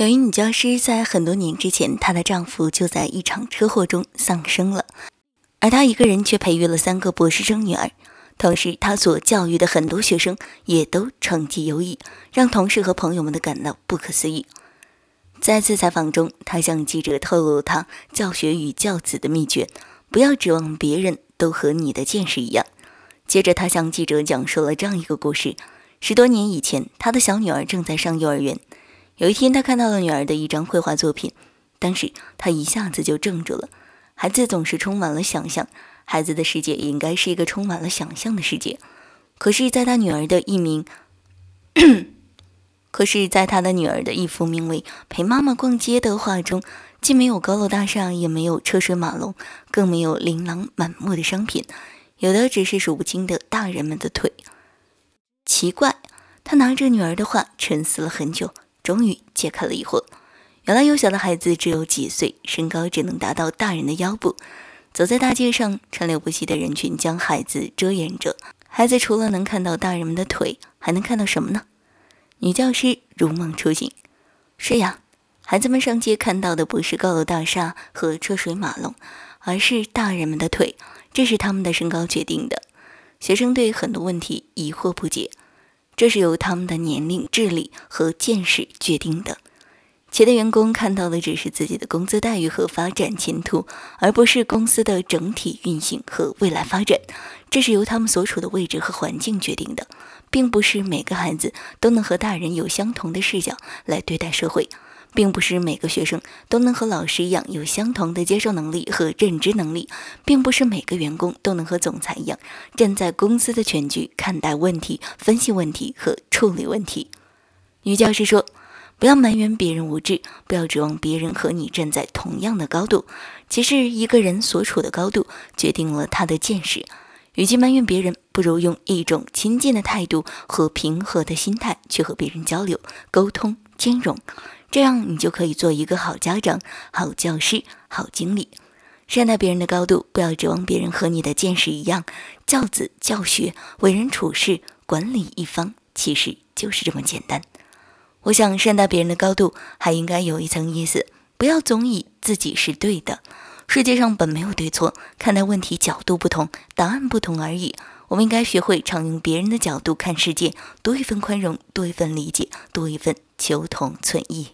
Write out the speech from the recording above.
有一女教师在很多年之前，她的丈夫就在一场车祸中丧生了，而她一个人却培育了三个博士生女儿，同时她所教育的很多学生也都成绩优异，让同事和朋友们都感到不可思议。在次采访中，她向记者透露她教学与教子的秘诀：不要指望别人都和你的见识一样。接着，她向记者讲述了这样一个故事：十多年以前，她的小女儿正在上幼儿园。有一天，他看到了女儿的一张绘画作品，当时他一下子就怔住了。孩子总是充满了想象，孩子的世界也应该是一个充满了想象的世界。可是，在他女儿的一名，可是，在他的女儿的一幅名为《陪妈妈逛街》的画中，既没有高楼大厦，也没有车水马龙，更没有琳琅满目的商品，有的只是数不清的大人们的腿。奇怪，他拿着女儿的画，沉思了很久。终于解开了疑惑，原来幼小的孩子只有几岁，身高只能达到大人的腰部。走在大街上，川流不息的人群将孩子遮掩着。孩子除了能看到大人们的腿，还能看到什么呢？女教师如梦初醒。是呀，孩子们上街看到的不是高楼大厦和车水马龙，而是大人们的腿。这是他们的身高决定的。学生对很多问题疑惑不解。这是由他们的年龄、智力和见识决定的。企业的员工看到的只是自己的工资待遇和发展前途，而不是公司的整体运行和未来发展。这是由他们所处的位置和环境决定的，并不是每个孩子都能和大人有相同的视角来对待社会。并不是每个学生都能和老师一样有相同的接受能力和认知能力，并不是每个员工都能和总裁一样站在公司的全局看待问题、分析问题和处理问题。女教师说：“不要埋怨别人无知，不要指望别人和你站在同样的高度。其实，一个人所处的高度决定了他的见识。与其埋怨别人，不如用一种亲近的态度和平和的心态去和别人交流、沟通、兼容。”这样，你就可以做一个好家长、好教师、好经理。善待别人的高度，不要指望别人和你的见识一样。教子、教学、为人处事、管理一方，其实就是这么简单。我想，善待别人的高度，还应该有一层意思：不要总以自己是对的。世界上本没有对错，看待问题角度不同，答案不同而已。我们应该学会常用别人的角度看世界，多一份宽容，多一份理解，多一份求同存异。